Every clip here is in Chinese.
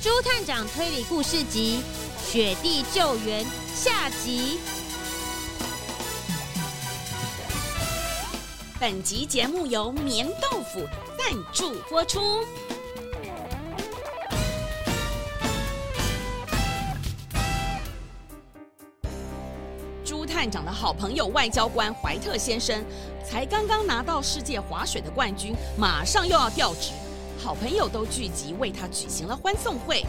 朱探长推理故事集《雪地救援》下集。本集节目由棉豆腐赞助播出。朱探长的好朋友外交官怀特先生，才刚刚拿到世界滑雪的冠军，马上又要调职，好朋友都聚集为他举行了欢送会。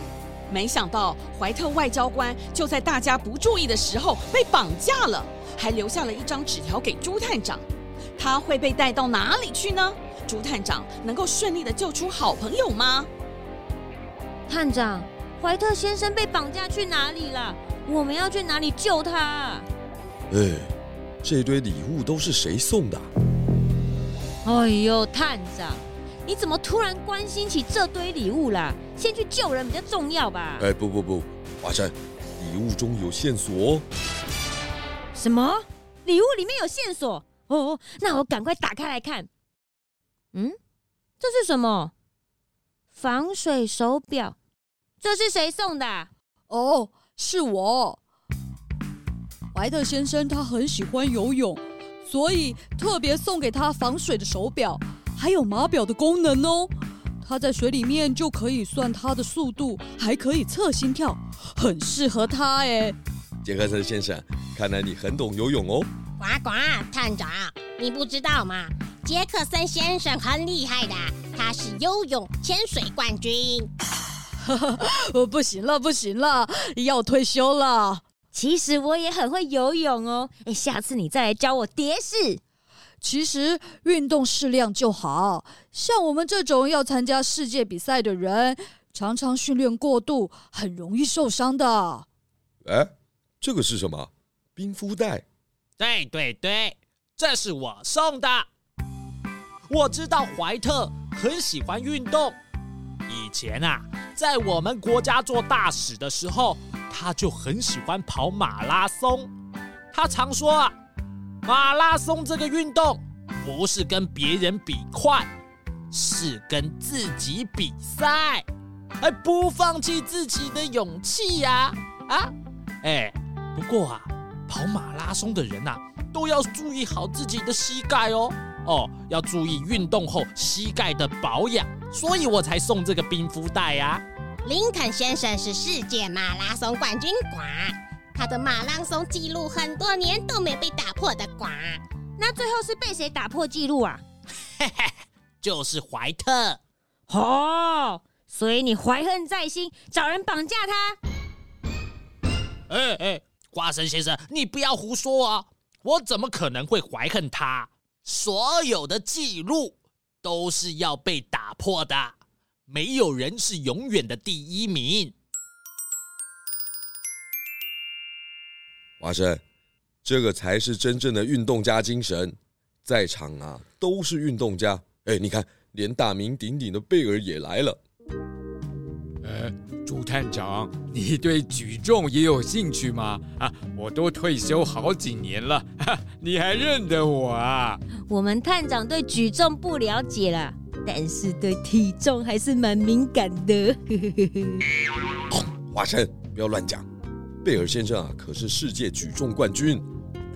没想到怀特外交官就在大家不注意的时候被绑架了，还留下了一张纸条给朱探长。他会被带到哪里去呢？朱探长能够顺利的救出好朋友吗？探长，怀特先生被绑架去哪里了？我们要去哪里救他？哎，这堆礼物都是谁送的？哎呦，探长，你怎么突然关心起这堆礼物啦？先去救人比较重要吧？哎，不不不，华山，礼物中有线索。什么？礼物里面有线索？哦，那我赶快打开来看。嗯，这是什么？防水手表？这是谁送的？哦，是我。怀特先生他很喜欢游泳，所以特别送给他防水的手表，还有码表的功能哦。它在水里面就可以算它的速度，还可以测心跳，很适合它哎。杰克森先生，看来你很懂游泳哦。呱呱，探长，你不知道吗？杰克森先生很厉害的，他是游泳潜水冠军。我 不行了，不行了，要退休了。其实我也很会游泳哦，哎，下次你再来教我蝶式。其实运动适量就好，像我们这种要参加世界比赛的人，常常训练过度，很容易受伤的。哎，这个是什么？冰敷袋。对对对，这是我送的。我知道怀特很喜欢运动，以前啊，在我们国家做大使的时候，他就很喜欢跑马拉松。他常说啊，马拉松这个运动不是跟别人比快，是跟自己比赛，而不放弃自己的勇气呀！啊，啊，哎，不过啊。跑马拉松的人呐、都要注意好自己的膝盖哦。哦，要注意运动后膝盖的保养，所以我才送这个冰敷袋呀、啊。林肯先生是世界马拉松冠军，呱，他的马拉松纪录很多年都没被打破的，瓜。那最后是被谁打破记录啊？嘿嘿，就是怀特。哦，所以你怀恨在心，找人绑架他。哎哎。花生先生，你不要胡说啊！我怎么可能会怀恨他？所有的记录都是要被打破的，没有人是永远的第一名。花生，这个才是真正的运动家精神，在场啊都是运动家。哎，你看，连大名鼎鼎的贝尔也来了。呃，朱探长，你对举重也有兴趣吗？啊，我都退休好几年了，哈，你还认得我啊？我们探长对举重不了解了，但是对体重还是蛮敏感的。哦，华生，不要乱讲，贝尔先生啊，可是世界举重冠军。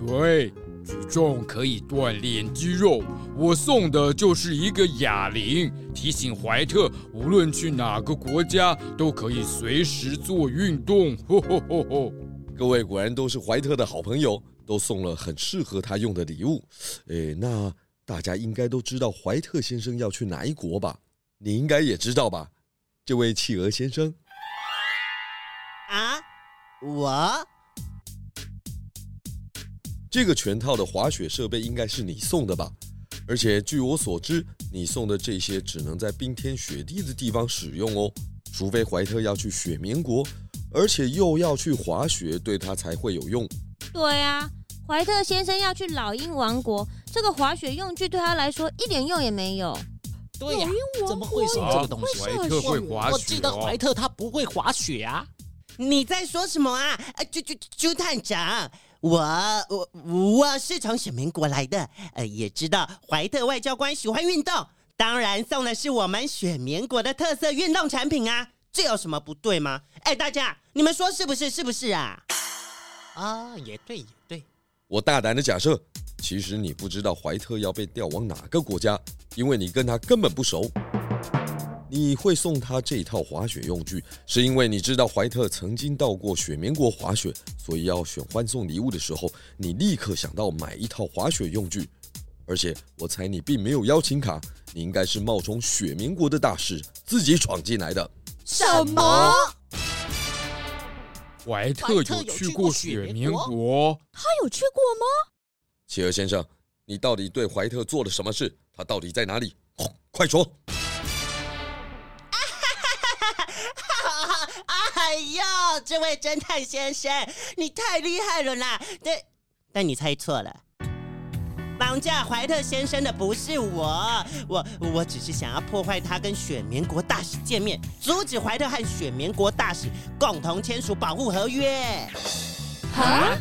对。举重可以锻炼肌肉，我送的就是一个哑铃，提醒怀特无论去哪个国家都可以随时做运动。吼吼吼吼！各位果然都是怀特的好朋友，都送了很适合他用的礼物。诶，那大家应该都知道怀特先生要去哪一国吧？你应该也知道吧？这位企鹅先生。啊，我。这个全套的滑雪设备应该是你送的吧？而且据我所知，你送的这些只能在冰天雪地的地方使用哦，除非怀特要去雪棉国，而且又要去滑雪，对他才会有用。对啊，怀特先生要去老鹰王国，这个滑雪用具对他来说一点用也没有。对呀，怎么会送这个东西？怀特会滑雪哦。我记得怀特他不会滑雪啊。你在说什么啊？朱朱朱探长。我我我是从雪民国来的，呃，也知道怀特外交官喜欢运动，当然送的是我们雪民国的特色运动产品啊！这有什么不对吗？哎，大家，你们说是不是？是不是啊？啊，也对，也对。我大胆的假设，其实你不知道怀特要被调往哪个国家，因为你跟他根本不熟。你会送他这套滑雪用具，是因为你知道怀特曾经到过雪棉国滑雪，所以要选欢送礼物的时候，你立刻想到买一套滑雪用具。而且我猜你并没有邀请卡，你应该是冒充雪棉国的大使自己闯进来的。什么？怀特有去过雪棉国？他有去过吗？企鹅先生，你到底对怀特做了什么事？他到底在哪里？快说！这位侦探先生，你太厉害了啦！但但你猜错了，绑架怀特先生的不是我，我我只是想要破坏他跟雪棉国大使见面，阻止怀特和雪棉国大使共同签署保护合约。啊？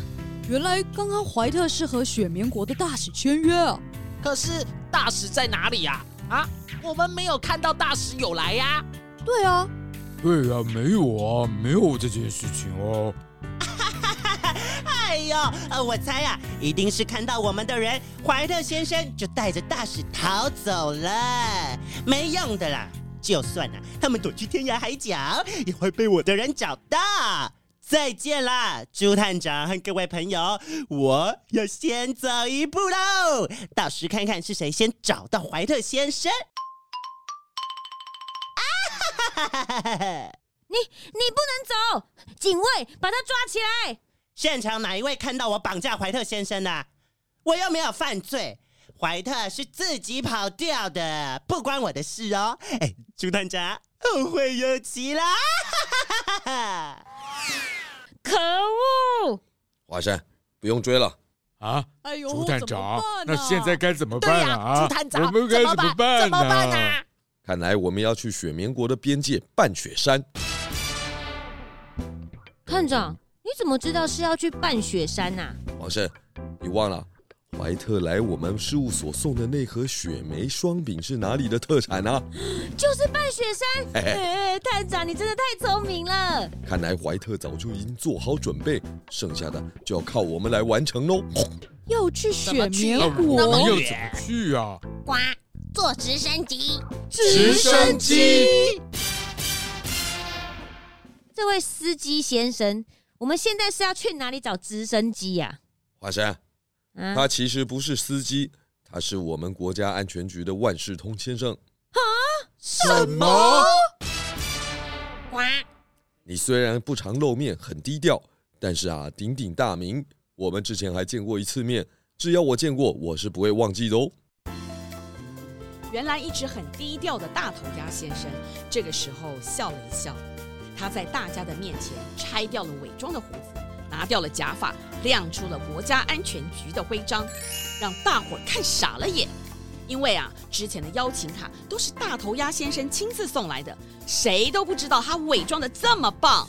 原来刚刚怀特是和雪棉国的大使签约啊？可是大使在哪里呀？啊，我们没有看到大使有来呀。对啊。对呀，没有啊，没有这件事情哦。哎呦，呃，我猜啊，一定是看到我们的人，怀特先生就带着大使逃走了。没用的啦，就算啊，他们躲去天涯海角，也会被我的人找到。再见啦，朱探长和各位朋友，我要先走一步喽，到时看看是谁先找到怀特先生。你你不能走！警卫，把他抓起来！现场哪一位看到我绑架怀特先生的？我又没有犯罪，怀特是自己跑掉的，不关我的事哦。哎，朱探长，后会有期啦！可恶！华山，不用追了啊！哎呦，朱探长，啊、那现在该怎么办啊？朱探长，我们该怎么办怎么办？啊？看来我们要去雪棉国的边界半雪山。探长，你怎么知道是要去半雪山啊？王胜，你忘了怀特来我们事务所送的那盒雪梅双饼是哪里的特产啊？就是半雪山。嘿嘿，探长，你真的太聪明了。看来怀特早就已经做好准备，剩下的就要靠我们来完成喽。要去雪棉国，那要怎么去啊？呱。坐直升机，直升机。这位司机先生，我们现在是要去哪里找直升机呀？华山，他其实不是司机，他是我们国家安全局的万事通先生。啊？什么？哇！你虽然不常露面，很低调，但是啊，鼎鼎大名。我们之前还见过一次面，只要我见过，我是不会忘记的哦。原来一直很低调的大头鸭先生，这个时候笑了一笑。他在大家的面前拆掉了伪装的胡子，拿掉了假发，亮出了国家安全局的徽章，让大伙看傻了眼。因为啊，之前的邀请卡都是大头鸭先生亲自送来的，谁都不知道他伪装的这么棒。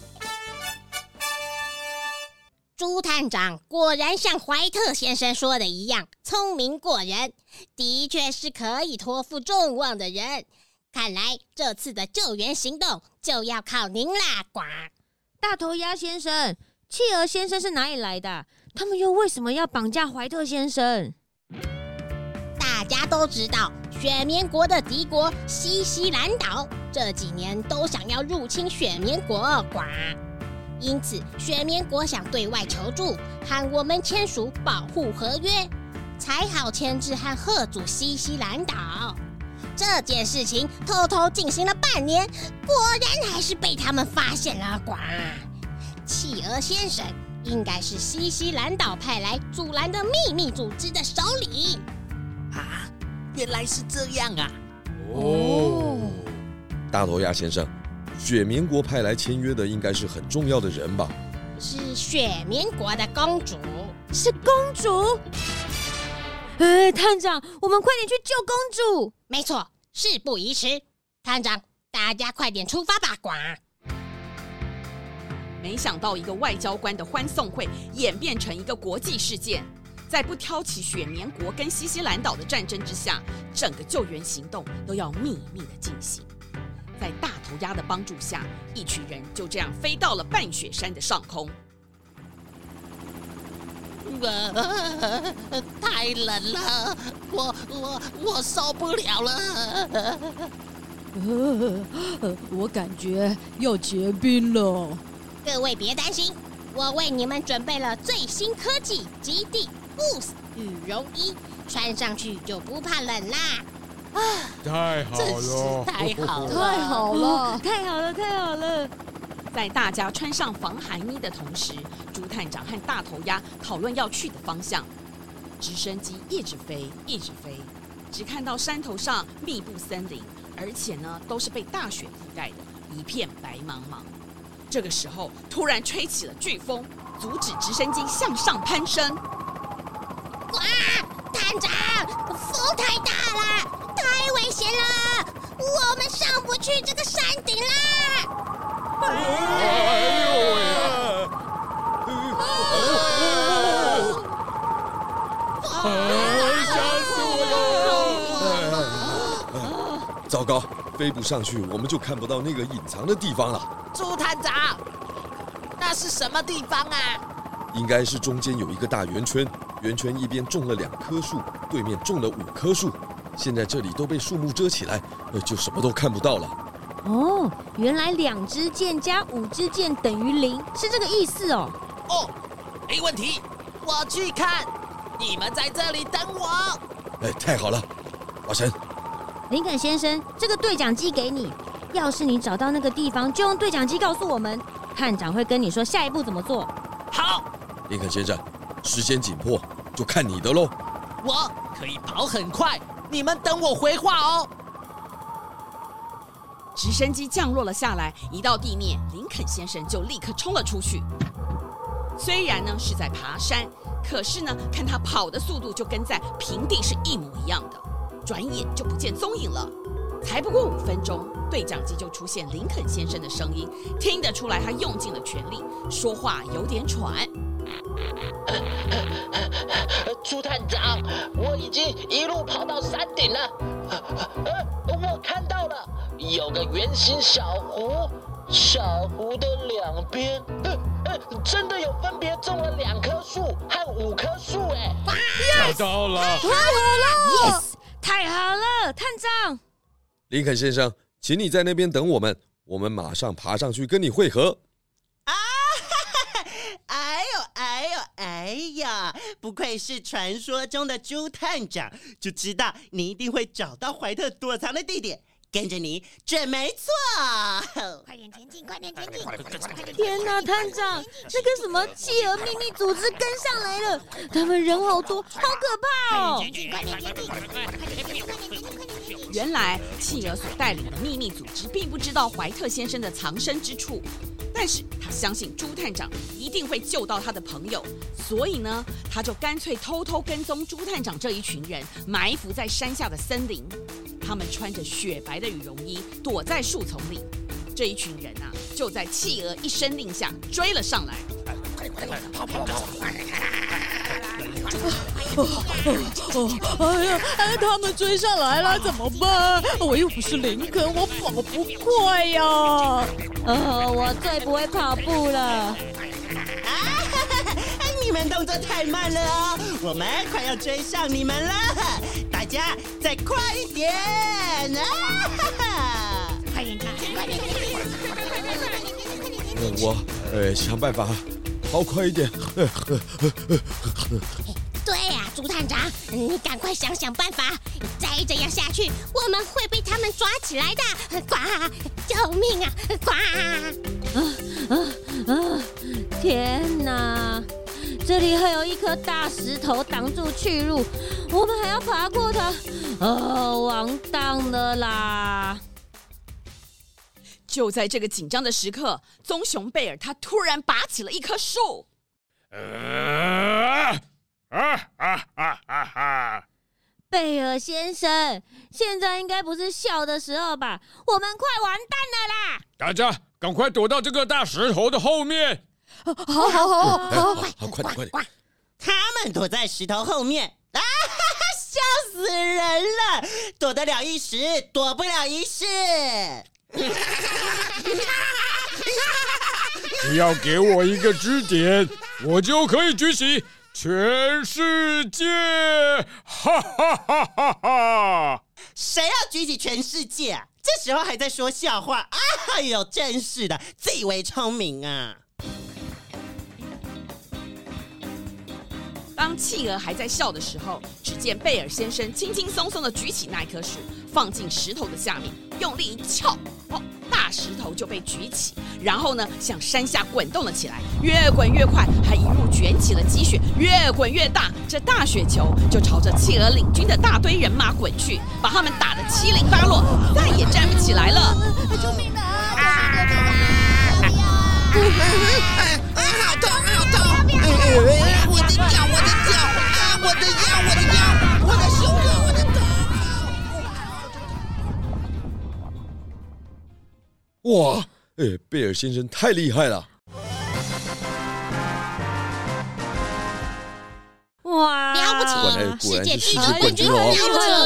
猪探长果然像怀特先生说的一样，聪明过人，的确是可以托付众望的人。看来这次的救援行动就要靠您啦，呱！大头鸭先生，企鹅先生是哪里来的？他们又为什么要绑架怀特先生？大家都知道，雪棉国的敌国西西兰岛这几年都想要入侵雪棉国，呱！因此，雪棉国想对外求助，和我们签署保护合约，才好牵制和贺阻西西兰岛。这件事情偷偷进行了半年，果然还是被他们发现了。呱！企鹅先生应该是西西兰岛派来阻拦的秘密组织的首领。啊，原来是这样啊！哦，大头鸭先生。雪棉国派来签约的应该是很重要的人吧？是雪棉国的公主，是公主。哎，探长，我们快点去救公主。没错，事不宜迟。探长，大家快点出发吧！呱。没想到一个外交官的欢送会演变成一个国际事件，在不挑起雪棉国跟西西兰岛的战争之下，整个救援行动都要秘密的进行。在大头头鸭的帮助下，一群人就这样飞到了半雪山的上空。呃，太冷了，我我我受不了了。呃，我感觉要结冰了。各位别担心，我为你们准备了最新科技极地 Boost 羽绒衣，穿上去就不怕冷啦。啊，太好了，太好了，太好了，太好了，太好了！在大家穿上防寒衣的同时，朱探长和大头鸭讨论要去的方向。直升机一直飞，一直飞，只看到山头上密布森林，而且呢都是被大雪覆盖的，一片白茫茫。这个时候，突然吹起了飓风，阻止直升机向上攀升。哇！探长，风太大了，太危险了，我们上不去这个山顶啦！哎呦喂！哎，吓死我了！糟糕，飞不上去，我们就看不到那个隐藏的地方了。朱探长，那是什么地方啊？应该是中间有一个大圆圈，圆圈一边种了两棵树，对面种了五棵树。现在这里都被树木遮起来，呃，就什么都看不到了。哦，原来两支箭加五支箭等于零，是这个意思哦。哦，没问题，我去看。你们在这里等我。哎，太好了，华神。林肯先生，这个对讲机给你。要是你找到那个地方，就用对讲机告诉我们，探长会跟你说下一步怎么做。好，林肯先生，时间紧迫，就看你的喽。我可以跑很快，你们等我回话哦。直升机降落了下来，一到地面，林肯先生就立刻冲了出去。虽然呢是在爬山，可是呢，看他跑的速度就跟在平地是一模一样的，转眼就不见踪影了。才不过五分钟，对讲机就出现林肯先生的声音，听得出来他用尽了全力，说话有点喘。猪探长，我已经一路跑到山顶了，我看到了，有个圆形小湖，小湖的两边，呃呃真的有分别种了两棵树和五棵树，哎，找到了，太好了，yes，太好了，探长。林肯先生，请你在那边等我们，我们马上爬上去跟你会合。哎呦哎呀！不愧是传说中的朱探长，就知道你一定会找到怀特躲藏的地点。跟着你准没错，快点前进，快点前进！天哪，探长，那个什么企鹅秘密组织跟上来了，他们人好多，好可怕哦！快点前进，快点前进，快点前进，快点前进，快点前进！原来企鹅所带领的秘密组织并不知道怀特先生的藏身之处，但是他相信朱探长一定会救到他的朋友，所以呢，他就干脆偷偷跟踪朱探长这一群人，埋伏在山下的森林。他们穿着雪白的羽绒衣，躲在树丛里。这一群人啊，就在企鹅一声令下追了上来。快快快，跑跑跑！哎呀，哎，他们追上来了，怎么办？我又不是林肯，我跑不快呀！呃，我最不会跑步了。啊，你们动作太慢了哦，我们快要追上你们了。大家再快一点！啊！快点，快点，快点！我呃想办法跑快一点。对呀，朱探长，你赶快想想办法！再这样下去，我们会被他们抓起来的！呱！救命啊！呱！啊啊啊！天哪！这里还有一颗大石头挡住去路，我们还要爬过它，哦，完蛋了啦！就在这个紧张的时刻，棕熊贝尔他突然拔起了一棵树。啊啊啊啊啊啊！贝尔先生，现在应该不是笑的时候吧？我们快完蛋了啦！大家赶快躲到这个大石头的后面。好好好好好，好 快点快点！他们躲在石头后面啊，笑死人了！躲得了一时，躲不了一世。只要给我一个支点，我就可以举起全世界！哈哈哈哈哈！谁要举起全世界啊？这时候还在说笑话？哎呦，真是的，自以为聪明啊！当企鹅还在笑的时候，只见贝尔先生轻轻松松地举起那一颗石，放进石头的下面，用力一撬，哦，大石头就被举起，然后呢，向山下滚动了起来，越滚越快，还一路卷起了积雪，越滚越大，这大雪球就朝着企鹅领军的大堆人马滚去，把他们打得七零八落，再也站不起来了。救命啊！好痛，好痛！我的脚，我的脚啊，我的腰，我的腰，我的胸口，我的头！哇，哎，贝尔先生太厉害了！哇，了不起果然果然是世界冠军！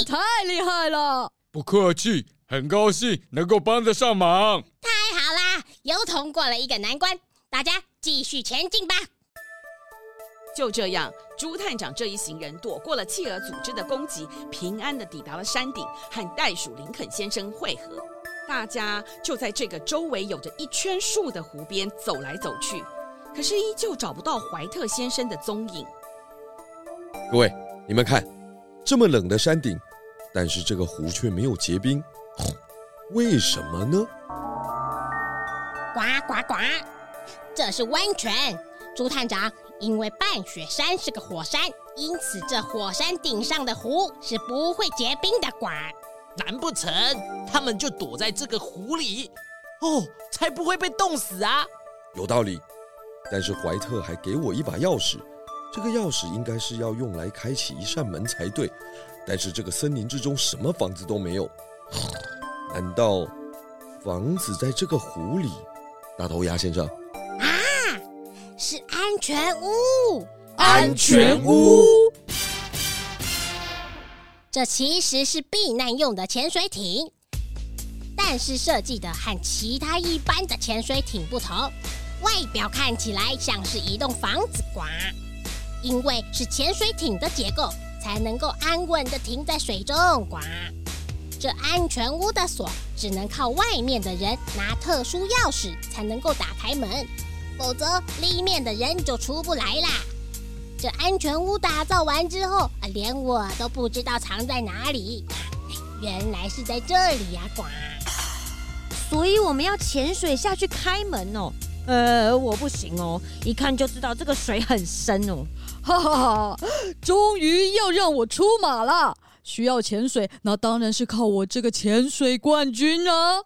太厉害了！不客气，很高兴能够帮得上忙。太好啦，又通过了一个难关，大家继续前进吧。就这样，朱探长这一行人躲过了企鹅组织的攻击，平安的抵达了山顶，和袋鼠林肯先生会合。大家就在这个周围有着一圈树的湖边走来走去，可是依旧找不到怀特先生的踪影。各位，你们看，这么冷的山顶，但是这个湖却没有结冰，为什么呢？呱呱呱！这是温泉，朱探长。因为半雪山是个火山，因此这火山顶上的湖是不会结冰的。呱，难不成他们就躲在这个湖里？哦，才不会被冻死啊！有道理，但是怀特还给我一把钥匙，这个钥匙应该是要用来开启一扇门才对。但是这个森林之中什么房子都没有，难道房子在这个湖里？大头鸭先生。安全屋，安全屋。这其实是避难用的潜水艇，但是设计的和其他一般的潜水艇不同，外表看起来像是一栋房子呱。因为是潜水艇的结构，才能够安稳地停在水中呱。这安全屋的锁只能靠外面的人拿特殊钥匙才能够打开门。否则，里面的人就出不来啦。这安全屋打造完之后，连我都不知道藏在哪里。原来是在这里呀，呱！所以我们要潜水下去开门哦。呃，我不行哦，一看就知道这个水很深哦。哈哈哈！终于要让我出马了。需要潜水，那当然是靠我这个潜水冠军啊！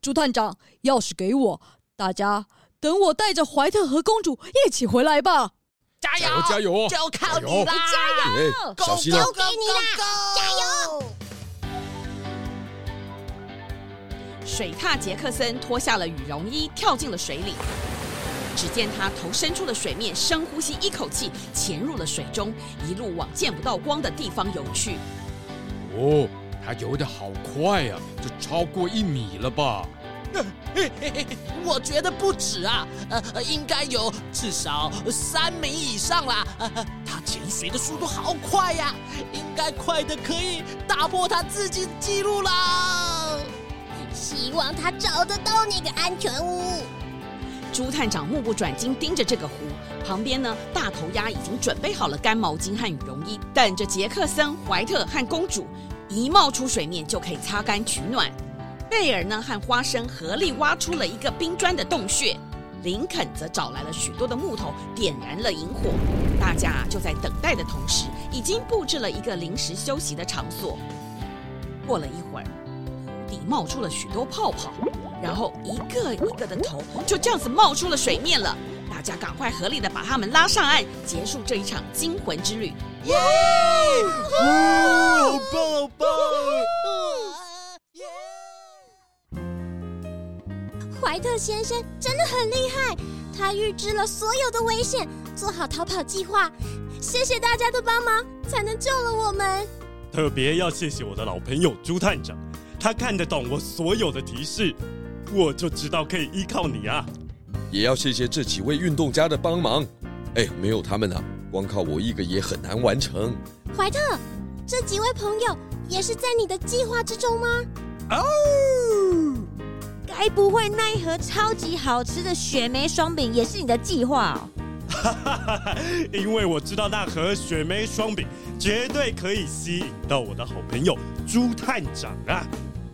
朱探长，钥匙给我，大家。等我带着怀特和公主一起回来吧！加油！加油！就靠你啦！加油！小心啊！交给你啦！加油！水獭杰克森脱下了羽绒衣，跳进了水里。只见他头伸出了水面，深呼吸一口气，潜入了水中，一路往见不到光的地方游去。哦，他游得好快呀，这超过一米了吧？嘿嘿嘿，我觉得不止啊，呃，应该有至少三米以上啦。呃，他潜水的速度好快呀，应该快得可以打破他自己的记录啦。希望他找得到那个安全屋。朱探长目不转睛盯着这个湖，旁边呢，大头鸭已经准备好了干毛巾和羽绒衣，等着杰克森、怀特和公主一冒出水面就可以擦干取暖。贝尔呢和花生合力挖出了一个冰砖的洞穴，林肯则找来了许多的木头，点燃了营火。大家就在等待的同时，已经布置了一个临时休息的场所。过了一会儿，湖底冒出了许多泡泡，然后一个一个的头就这样子冒出了水面了。大家赶快合力的把他们拉上岸，结束这一场惊魂之旅。耶！好棒，好棒！怀特先生真的很厉害，他预知了所有的危险，做好逃跑计划。谢谢大家的帮忙，才能救了我们。特别要谢谢我的老朋友朱探长，他看得懂我所有的提示，我就知道可以依靠你啊。也要谢谢这几位运动家的帮忙。哎，没有他们啊，光靠我一个也很难完成。怀特，这几位朋友也是在你的计划之中吗？哦，该不会那一盒超级好吃的雪梅双饼也是你的计划哦？哈哈哈哈，因为我知道那盒雪梅双饼绝对可以吸引到我的好朋友朱探长啊！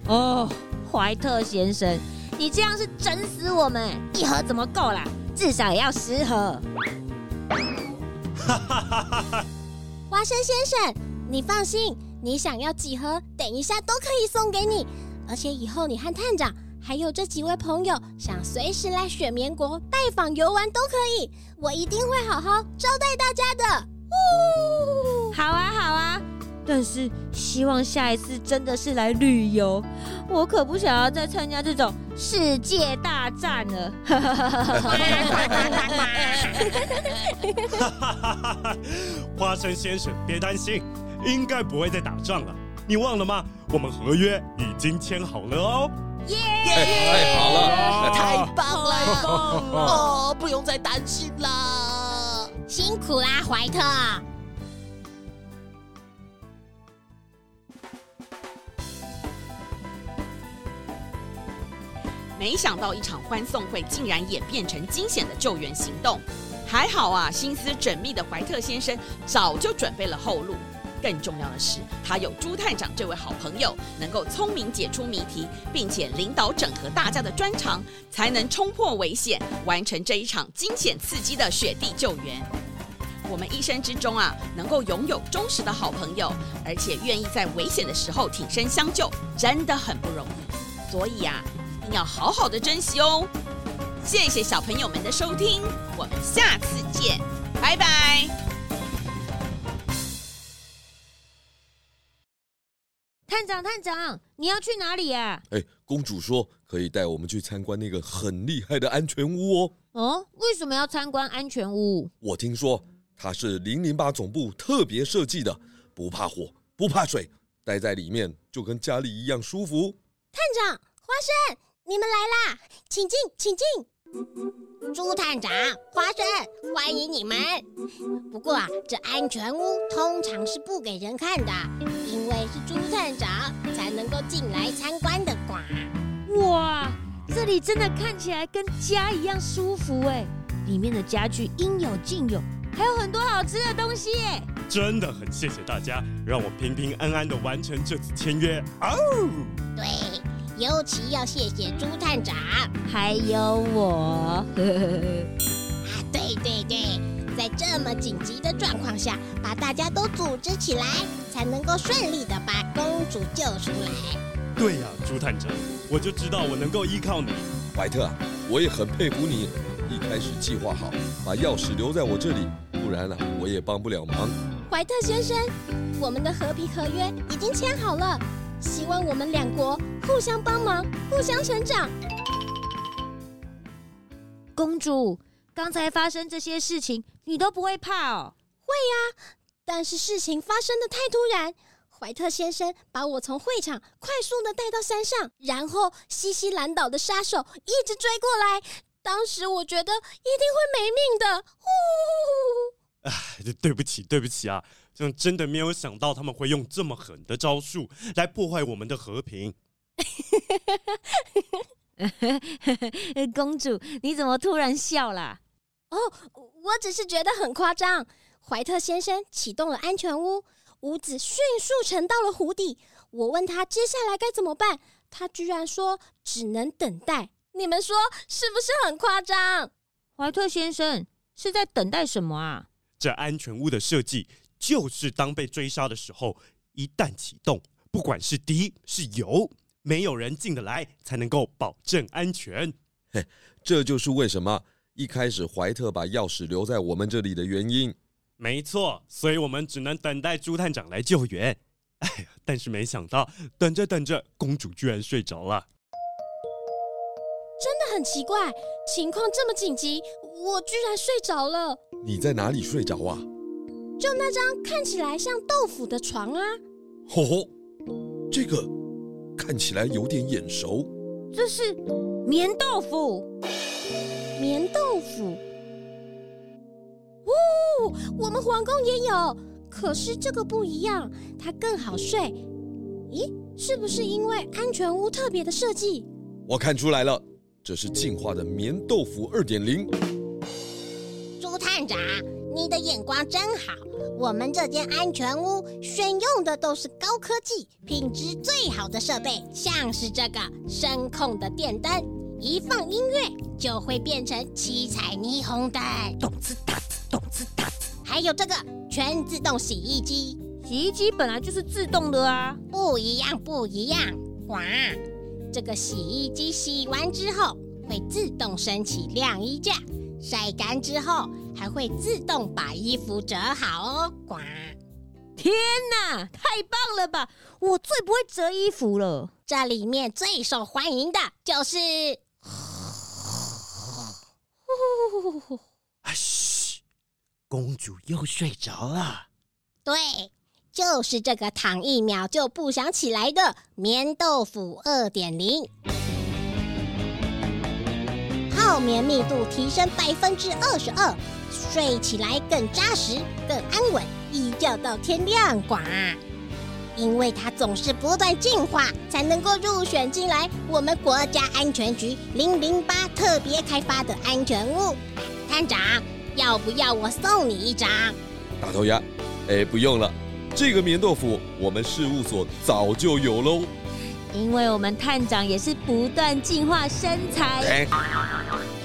哦，怀特先生，你这样是整死我们！一盒怎么够啦？至少也要十盒。哈哈哈哈！花生先生，你放心，你想要几盒，等一下都可以送给你。而且以后你和探长还有这几位朋友想随时来雪棉国拜访游玩都可以，我一定会好好招待大家的。呜，好啊，好啊。但是希望下一次真的是来旅游，我可不想要再参加这种世界大战了。哈哈哈哈哈！花生先生，别担心，应该不会再打仗了。你忘了吗？我们合约已经签好了哦。耶！太好了，太棒了！哦，不用再担心了。辛苦啦，怀特。没想到一场欢送会竟然演变成惊险的救援行动，还好啊，心思缜密的怀特先生早就准备了后路。更重要的是，他有朱探长这位好朋友，能够聪明解出谜题，并且领导整合大家的专长，才能冲破危险，完成这一场惊险刺激的雪地救援。我们一生之中啊，能够拥有忠实的好朋友，而且愿意在危险的时候挺身相救，真的很不容易。所以啊。一定要好好的珍惜哦！谢谢小朋友们的收听，我们下次见，拜拜。探长，探长，你要去哪里呀？哎，公主说可以带我们去参观那个很厉害的安全屋哦。哦，为什么要参观安全屋？我听说它是零零八总部特别设计的，不怕火，不怕水，待在里面就跟家里一样舒服。探长，花生。你们来啦，请进，请进。猪探长、花生，欢迎你们。不过啊，这安全屋通常是不给人看的，因为是朱探长才能够进来参观的。呱！哇，这里真的看起来跟家一样舒服哎！里面的家具应有尽有，还有很多好吃的东西耶！真的很谢谢大家，让我平平安安的完成这次签约。哦，对。尤其要谢谢朱探长，还有我。啊，对对对，在这么紧急的状况下，把大家都组织起来，才能够顺利的把公主救出来。对呀，朱探长，我就知道我能够依靠你。怀特，我也很佩服你，一开始计划好把钥匙留在我这里，不然呢，我也帮不了忙。怀特先生，我们的和平合约已经签好了。希望我们两国互相帮忙，互相成长。公主，刚才发生这些事情，你都不会怕哦？会呀，但是事情发生的太突然。怀特先生把我从会场快速的带到山上，然后西西兰岛的杀手一直追过来。当时我觉得一定会没命的。呼。哎，对不起，对不起啊。就真的没有想到他们会用这么狠的招数来破坏我们的和平。公主，你怎么突然笑了？哦，我只是觉得很夸张。怀特先生启动了安全屋，屋子迅速沉到了湖底。我问他接下来该怎么办，他居然说只能等待。你们说是不是很夸张？怀特先生是在等待什么啊？这安全屋的设计。就是当被追杀的时候，一旦启动，不管是敌是友，没有人进得来，才能够保证安全。嘿，这就是为什么一开始怀特把钥匙留在我们这里的原因。没错，所以我们只能等待朱探长来救援。哎呀，但是没想到，等着等着，公主居然睡着了。真的很奇怪，情况这么紧急，我居然睡着了。你在哪里睡着啊？就那张看起来像豆腐的床啊！吼吼，这个看起来有点眼熟。这是棉豆腐。棉豆腐。哦，我们皇宫也有，可是这个不一样，它更好睡。咦，是不是因为安全屋特别的设计？我看出来了，这是进化的棉豆腐二点零。朱探长，你的眼光真好。我们这间安全屋选用的都是高科技、品质最好的设备，像是这个声控的电灯，一放音乐就会变成七彩霓虹灯，咚滋哒滋，咚滋哒滋。还有这个全自动洗衣机，洗衣机本来就是自动的啊，不一样，不一样。哇，这个洗衣机洗完之后会自动升起晾衣架。晒干之后，还会自动把衣服折好哦。呱！天哪，太棒了吧！我最不会折衣服了。这里面最受欢迎的就是……啊嘘，公主又睡着了。对，就是这个躺一秒就不想起来的棉豆腐二点零。泡棉密度提升百分之二十二，睡起来更扎实、更安稳，一觉到天亮。呱！因为它总是不断进化，才能够入选进来我们国家安全局零零八特别开发的安全屋。探长，要不要我送你一张？大头鸭，哎，不用了，这个棉豆腐我们事务所早就有喽。因为我们探长也是不断进化身材，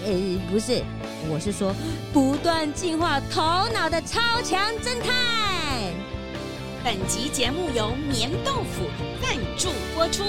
呃，不是，我是说不断进化头脑的超强侦探。本集节目由棉豆腐赞助播出。